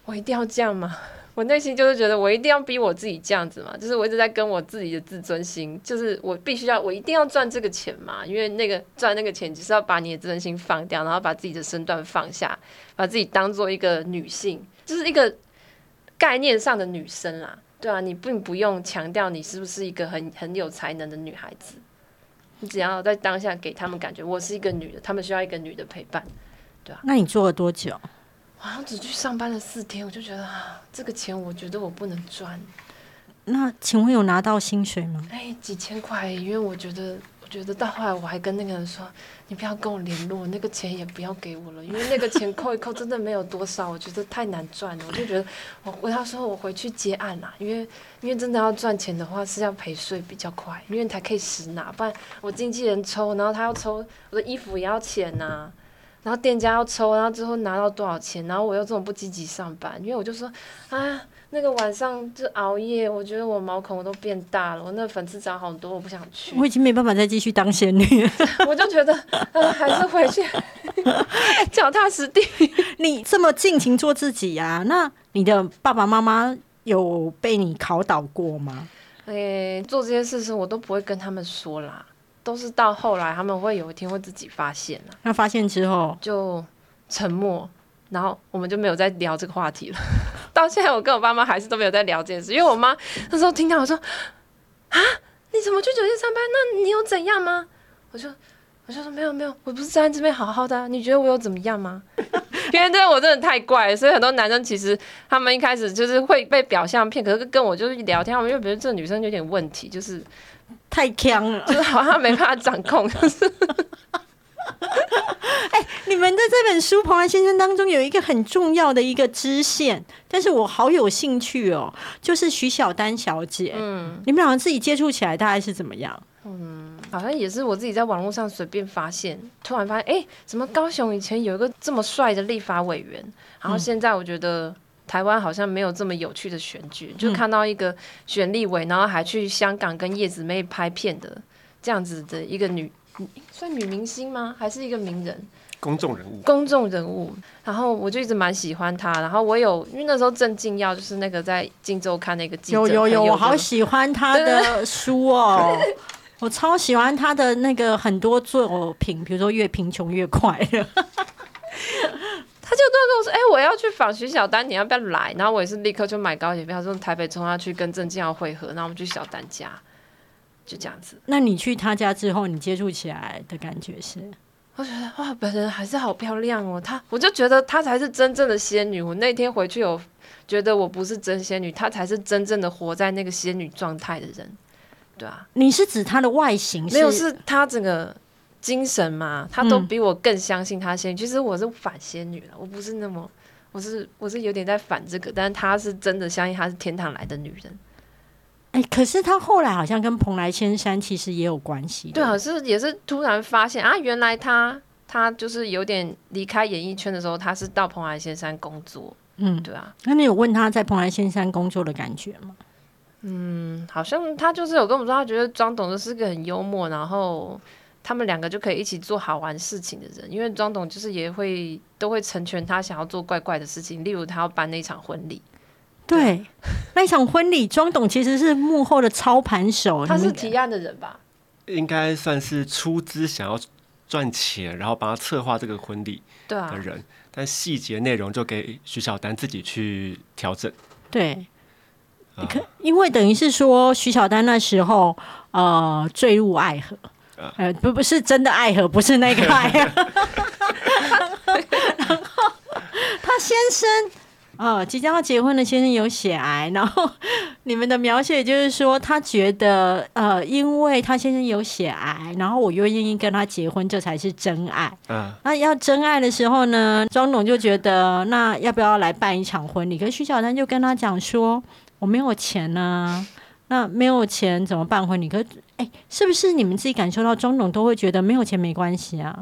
我一定要这样吗？[LAUGHS] 我内心就是觉得我一定要逼我自己这样子嘛，就是我一直在跟我自己的自尊心，就是我必须要，我一定要赚这个钱嘛，因为那个赚那个钱就是要把你的自尊心放掉，然后把自己的身段放下，把自己当做一个女性，就是一个概念上的女生啦。对啊，你并不用强调你是不是一个很很有才能的女孩子，你只要在当下给他们感觉我是一个女的，他们需要一个女的陪伴。对啊那你做了多久？我好像只去上班了四天，我就觉得啊，这个钱我觉得我不能赚，那请问有拿到薪水吗？哎，几千块，因为我觉得，我觉得到后来我还跟那个人说，你不要跟我联络，那个钱也不要给我了，因为那个钱扣一扣真的没有多少，我觉得太难赚了，我就觉得我我要说我回去接案啦，因为因为真的要赚钱的话是要赔税比较快，因为才可以实拿，不然我经纪人抽，然后他要抽我的衣服也要钱呐、然后店家要抽，然后最后拿到多少钱，然后我又这种不积极上班，因为我就说啊，那个晚上就熬夜，我觉得我毛孔都变大了，我那粉刺长好多，我不想去，我已经没办法再继续当仙女了。[LAUGHS] 我就觉得啊，还是回去 [LAUGHS] 脚踏实地。你这么尽情做自己呀、那你的爸爸妈妈有被你考倒过吗？诶、做这些事情我都不会跟他们说啦，都是到后来他们会有一天会自己发现啦，那发现之后，就沉默，然后我们就没有再聊这个话题了。[LAUGHS] 到现在，我跟我爸妈还是都没有在聊这件事，因为我妈那时候听到我说啊，你怎么去酒店上班？那你有怎样吗？我就我就说没有没有，我不是在这边好好的啊、你觉得我有怎么样吗？[LAUGHS] 因为这我真的太怪了，所以很多男生其实他们一开始就是会被表象骗，可是跟我就是聊天，他们就觉得这女生有点问题，就是太强了。就是好像没办法掌控，就是 [LAUGHS] 你们的这本书《蓬莱先生》当中有一个很重要的一个支线，但是我好有兴趣哦，就是徐小丹小姐。嗯。你们两个自己接触起来大概是怎么样？嗯好像也是我自己在网络上随便发现，突然发现，哎、怎么高雄以前有一个这么帅的立法委员，然后现在我觉得台湾好像没有这么有趣的选举，就看到一个选立委，然后还去香港跟叶子妹拍片的这样子的一个女，算女明星吗？还是一个名人？公众人物，公众人物，然后我就一直蛮喜欢他，然后我有因为那时候郑敬耀就是那个在《荆州看那个记者，有有有，我好喜欢他的书哦。[LAUGHS] 我超喜欢他的那个很多作品，比如说《越贫穷越快乐》。[LAUGHS] 他就跟我说：“哎、我要去访徐小丹，你要不要来？”然后我也是立刻就买高铁票，从台北冲他去跟郑敬耀会合，然后我们去小丹家，就这样子。那你去他家之后，你接触起来的感觉是？我觉得哇，本人还是好漂亮哦。她，我就觉得她才是真正的仙女。我那天回去有觉得我不是真仙女，她才是真正的活在那个仙女状态的人，对啊，你是指她的外形？没有是她整个精神嘛，她都嗯比我更相信她仙女。其实我是反仙女了，我不是那么。我是我是有点在反这个，但是她是真的相信她是天堂来的女人。哎、可是他后来好像跟蓬莱仙山其实也有关系。对啊，是也是突然发现啊，原来他他就是有点离开演艺圈的时候，他是到蓬莱仙山工作，嗯，对啊，那你有问他在蓬莱仙山工作的感觉吗？嗯，好像他就是有跟我们说，他觉得庄董就是个很幽默，然后他们两个就可以一起做好玩事情的人，因为庄董就是也会都会成全他想要做怪怪的事情，例如他要办那场婚礼，对，那一场婚礼，庄董其实是幕后的操盘手。他是提案的人吧？应该算是出资想要赚钱，然后帮他策划这个婚礼的，人，但细节内容就给徐小丹自己去调整。对，可因为等于是说徐小丹那时候呃坠入爱河，呃不不是真的爱河，不是那个爱河，[LAUGHS] 然后他先生。呃，即将要结婚的先生有血癌，然后你们的描写就是说，他觉得呃，因为他先生有血癌，然后我又愿意跟他结婚，这才是真爱。嗯，那要真爱的时候呢，庄董就觉得那要不要来办一场婚礼？可是徐小丹就跟他讲说，我没有钱呢、那没有钱怎么办婚礼？可是哎，是不是你们自己感受到庄董都会觉得没有钱没关系啊？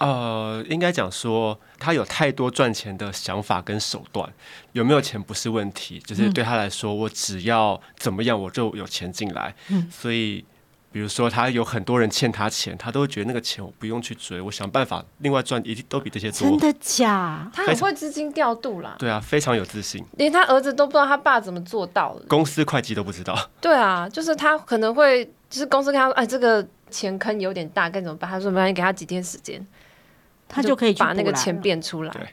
呃，应该讲说他有太多赚钱的想法跟手段，有没有钱不是问题，就是对他来说，我只要怎么样我就有钱进来。嗯所以比如说他有很多人欠他钱，他都会觉得那个钱我不用去追，我想办法另外赚，一定都比这些多。真的假？他很会资金调度啦，对啊，非常有自信，连他儿子都不知道他爸怎么做到的。公司会计都不知道。[LAUGHS] 对啊，就是他可能会，就是公司跟他说，哎，这个钱坑有点大，该怎么办？他说没关系，给他几天时间，他就可以去把那个钱变出来对。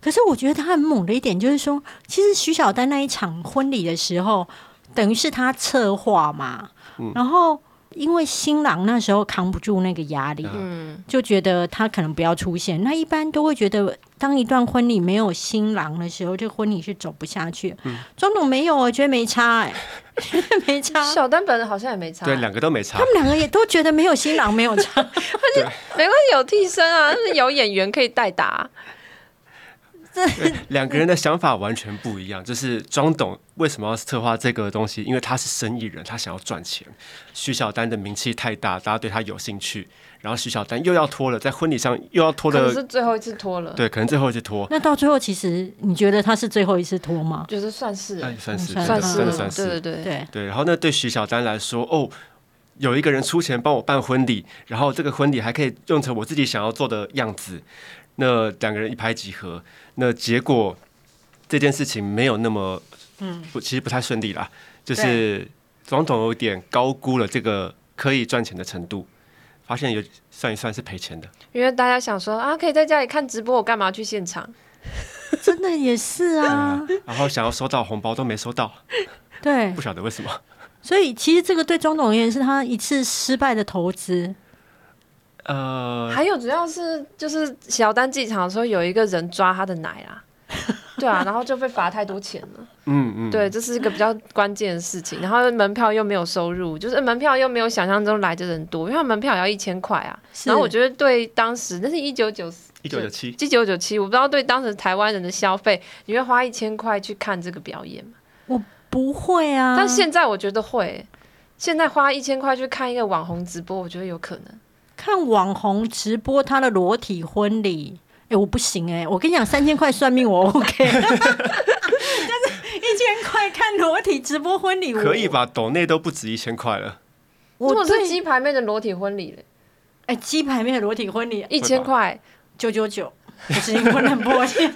可是我觉得他很猛的一点就是说，其实徐小丹那一场婚礼的时候，等于是他策划嘛，嗯然后因为新郎那时候扛不住那个压力，嗯，就觉得他可能不要出现。那一般都会觉得，当一段婚礼没有新郎的时候，这婚礼是走不下去庄董没有，我觉得没差、哎，[LAUGHS] 没差。小丹本人好像也没差，对，两个都没差他。们两个也都觉得没有新郎没有差，[LAUGHS] 没关系，有替身啊，但是有演员可以代打。对，两个人的想法完全不一样。[LAUGHS] 就是庄董为什么要策划这个东西？因为他是生意人，他想要赚钱。徐小丹的名气太大，大家对他有兴趣。然后徐小丹又要拖了，在婚礼上又要拖的，是最后一次拖了，对，可能最后一次拖，那到最后，其实你觉得他是最后一次拖吗？觉得算是哎，算是嗯算是算是对对对。对，对。然后那对徐小丹来说，哦，有一个人出钱帮我办婚礼，然后这个婚礼还可以用成我自己想要做的样子，那两个人一拍即合，那结果这件事情没有那么，嗯，不，其实不太顺利啦，就是庄董有点高估了这个可以赚钱的程度，发现有算一算是赔钱的，因为大家想说啊，可以在家里看直播，我干嘛去现场？真的也是啊，[LAUGHS] 然后想要收到红包都没收到，对。不，晓得为什么。所以其实这个对庄董而言是他一次失败的投资。呃，还有主要是就是小丹进场的时候，有一个人抓他的奶啦，[LAUGHS] 对啊，然后就被罚太多钱了。嗯嗯，对，这是一个比较关键的事情。然后门票又没有收入，就是门票又没有想象中来的人多，因为门票也要一千块啊。然后我觉得对当时那是一九九一九九七，一九九七，我不知道对当时台湾人的消费，你会花一千块去看这个表演吗？不会啊，但现在我觉得会，现在花一千块去看一个网红直播，我觉得有可能。看网红直播他的裸体婚礼，哎、我不行哎、我跟你讲，三千块算命我 OK，[LAUGHS] 但是一千块看裸体直播婚礼，可以？吧？抖内都不止一千块了。我是鸡排妹的裸体婚礼嘞，哎鸡排妹的裸体婚礼一千块，九九九，不行，不能破千，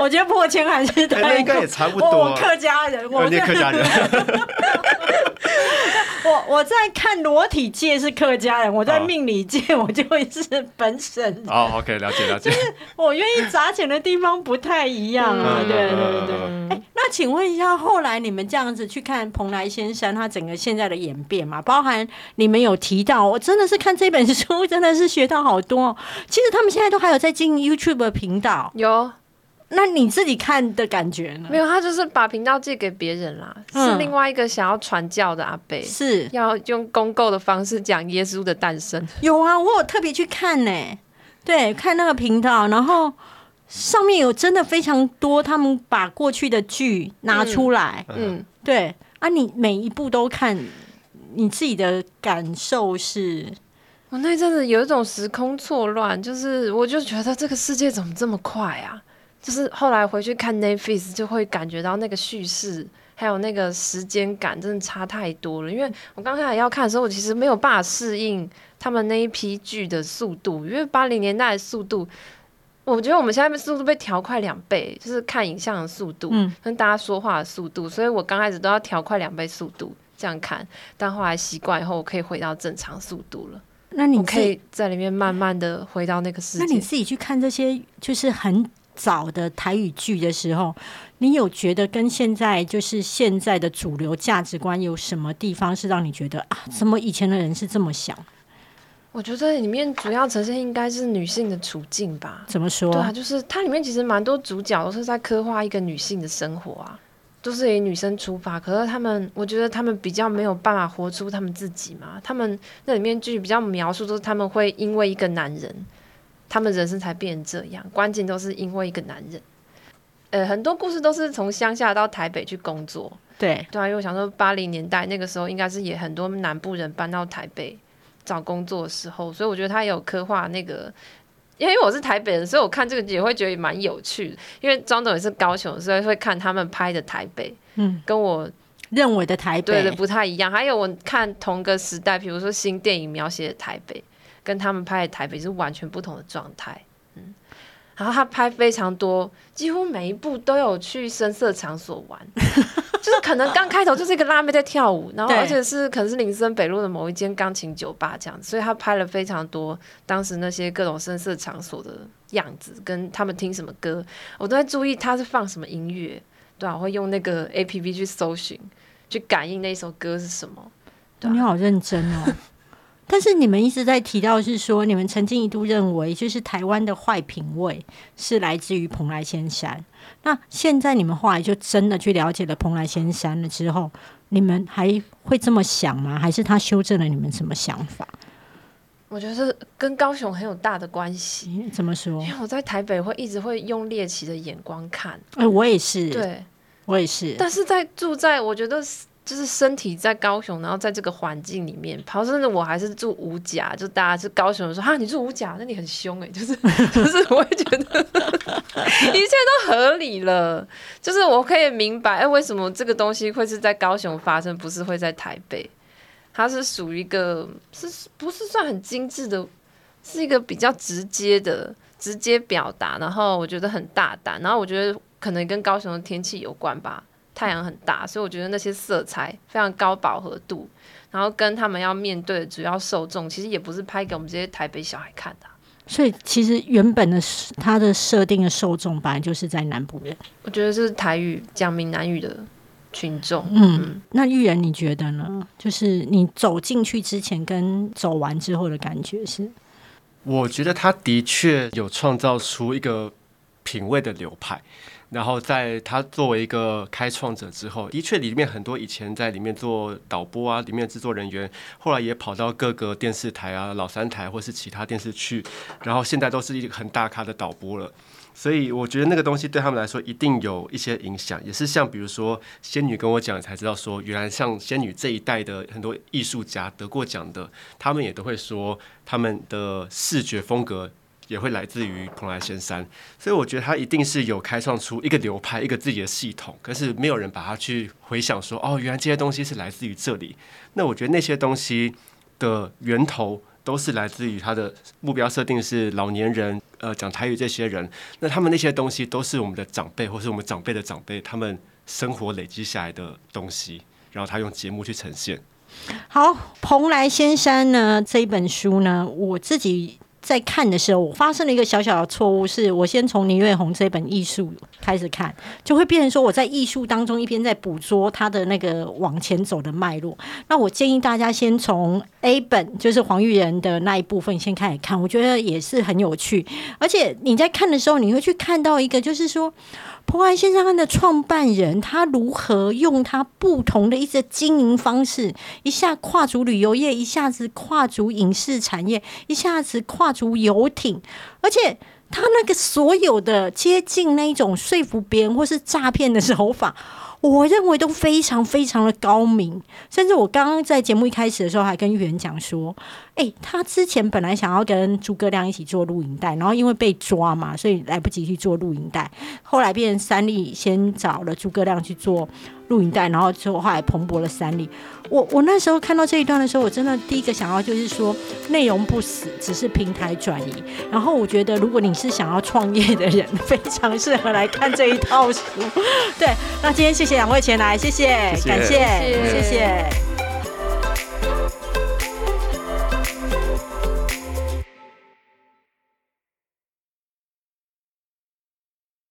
我觉得破千还是哎那太应该也差不多我我客家人，我客家人，我 [LAUGHS] 我在看裸体界是客家人，我在哦命理界我就会是本省人。哦，OK，了解了解。就是我愿意砸钱的地方不太一样啊，嗯对对对。嗯哎，那请问一下，后来你们这样子去看蓬莱仙山它整个现在的演变嘛，包含你们有提到，我真的是看这本书真的是学到好多哦。其实他们现在都还有在进 YouTube 频道，有那你自己看的感觉呢？没有？他就是把频道借给别人啦，嗯是另外一个想要传教的阿贝，是要用公购的方式讲耶稣的诞生。有啊，我有特别去看呢、对，看那个频道，然后上面有真的非常多，他们把过去的剧拿出来，嗯，对啊，你每一部都看，你自己的感受是，我那阵子有一种时空错乱，就是我就觉得这个世界怎么这么快啊？就是后来回去看 Netflix 就会感觉到那个叙事还有那个时间感真的差太多了。因为我刚开始要看的时候，我其实没有办法适应他们那一批剧的速度，因为八零年代的速度。我觉得我们现在速度被调快两倍，就是看影像的速度，嗯跟大家说话的速度，所以我刚开始都要调快两倍速度这样看，但后来习惯以后，我可以回到正常速度了。那你可以在里面慢慢的回到那个世界。那你自己去看这些，就是很早的台语剧的时候，你有觉得跟现在就是现在的主流价值观有什么地方是让你觉得啊，怎么以前的人是这么想？我觉得里面主要呈现应该是女性的处境吧。怎么说？对啊，就是它里面其实蛮多主角都是在刻画一个女性的生活啊，都是以女生出发。可是他们，我觉得他们比较没有办法活出他们自己嘛。他们那里面剧比较描述都是他们会因为一个男人，他们人生才变成这样。关键都是因为一个男人。呃，很多故事都是从乡下到台北去工作。对对啊，因为我想说八零年代那个时候应该是也很多南部人搬到台北。找工作的时候，所以我觉得他有刻画那个，因为我是台北人，所以我看这个也会觉得蛮有趣的。因为庄总也是高雄，所以会看他们拍的台北，嗯，跟我认为的台北对的不太一样。还有我看同个时代，比如说新电影描写的台北，跟他们拍的台北是完全不同的状态，嗯。然后他拍非常多，几乎每一部都有去深色场所玩。[LAUGHS] 就是可能刚开头就是一个辣妹在跳舞，然后而且是可能是林森北路的某一间钢琴酒吧这样子，所以他拍了非常多当时那些各种声色场所的样子，跟他们听什么歌，我都在注意他是放什么音乐，对啊，我会用那个 A P P 去搜寻，去感应那首歌是什么。你好认真哦。但是你们一直在提到是说，你们曾经一度认为，就是台湾的坏品味是来自于蓬莱仙山。那现在你们后来就真的去了解了蓬莱仙山了之后，你们还会这么想吗？还是他修正了你们什么想法？我觉得跟高雄很有大的关系。怎么说？因为我在台北会一直会用猎奇的眼光看。哎，我也是。对，我也是。但是在住在，我觉得。就是身体在高雄，然后在这个环境里面跑，甚至我还是住五甲，就大家是高雄说哈，你住五甲，那你很凶哎，就是就是我会觉得一切都合理了，就是我可以明白哎，为什么这个东西会是在高雄发生，不是会在台北？它是属于一个是不是算很精致的，是一个比较直接的直接表达，然后我觉得很大胆，然后我觉得可能跟高雄的天气有关吧。太阳很大，所以我觉得那些色彩非常高饱和度，然后跟他们要面对的主要受众，其实也不是拍给我们这些台北小孩看的。所以其实原本的它的设定的受众本来就是在南部人。我觉得是台语讲闽南语的群众。嗯，那玉人你觉得呢？就是你走进去之前跟走完之后的感觉是？我觉得他的确有创造出一个品味的流派。然后在他作为一个开创者之后，的确里面很多以前在里面做导播啊，里面制作人员，后来也跑到各个电视台啊、老三台或是其他电视去，然后现在都是一个很大咖的导播了。所以我觉得那个东西对他们来说一定有一些影响，也是像比如说仙女跟我讲才知道说，原来像仙女这一代的很多艺术家得过奖的，他们也都会说他们的视觉风格。也会来自于蓬莱仙山，所以我觉得他一定是有开创出一个流派、一个自己的系统，可是没有人把它去回想说，哦，原来这些东西是来自于这里。那我觉得那些东西的源头都是来自于他的目标设定是老年人，呃，讲台语这些人。那他们那些东西都是我们的长辈，或是我们长辈的长辈，他们生活累积下来的东西，然后他用节目去呈现。好，《蓬莱仙山》呢这一本书呢，我自己。在看的时候，我发生了一个小小的错误，是我先从倪瑞红这本艺术开始看，就会变成说我在艺术当中一边在捕捉他的那个往前走的脉络。那我建议大家先从 A 本，就是黄玉仁的那一部分先开始看，我觉得也是很有趣。而且你在看的时候，你会去看到一个，就是说。蓬莱先生的创办人，他如何用他不同的一些经营方式，一下跨足旅游业，一下子跨足影视产业，一下子跨足游艇，而且他那个所有的接近那一种说服别人或是诈骗的手法。我认为都非常非常的高明，甚至我刚刚在节目一开始的时候还跟玉媛讲说，哎，他之前本来想要跟诸葛亮一起做录影带，然后因为被抓嘛，所以来不及去做录影带，后来变成三立先找了诸葛亮去做。录影带，然后之后后来蓬勃了三立。我我那时候看到这一段的时候，我真的第一个想要就是说，内容不死，只是平台转移。然后我觉得，如果你是想要创业的人，[LAUGHS] 非常适合来看这一套书。对，那今天谢谢两位前来，谢谢，感谢，谢谢。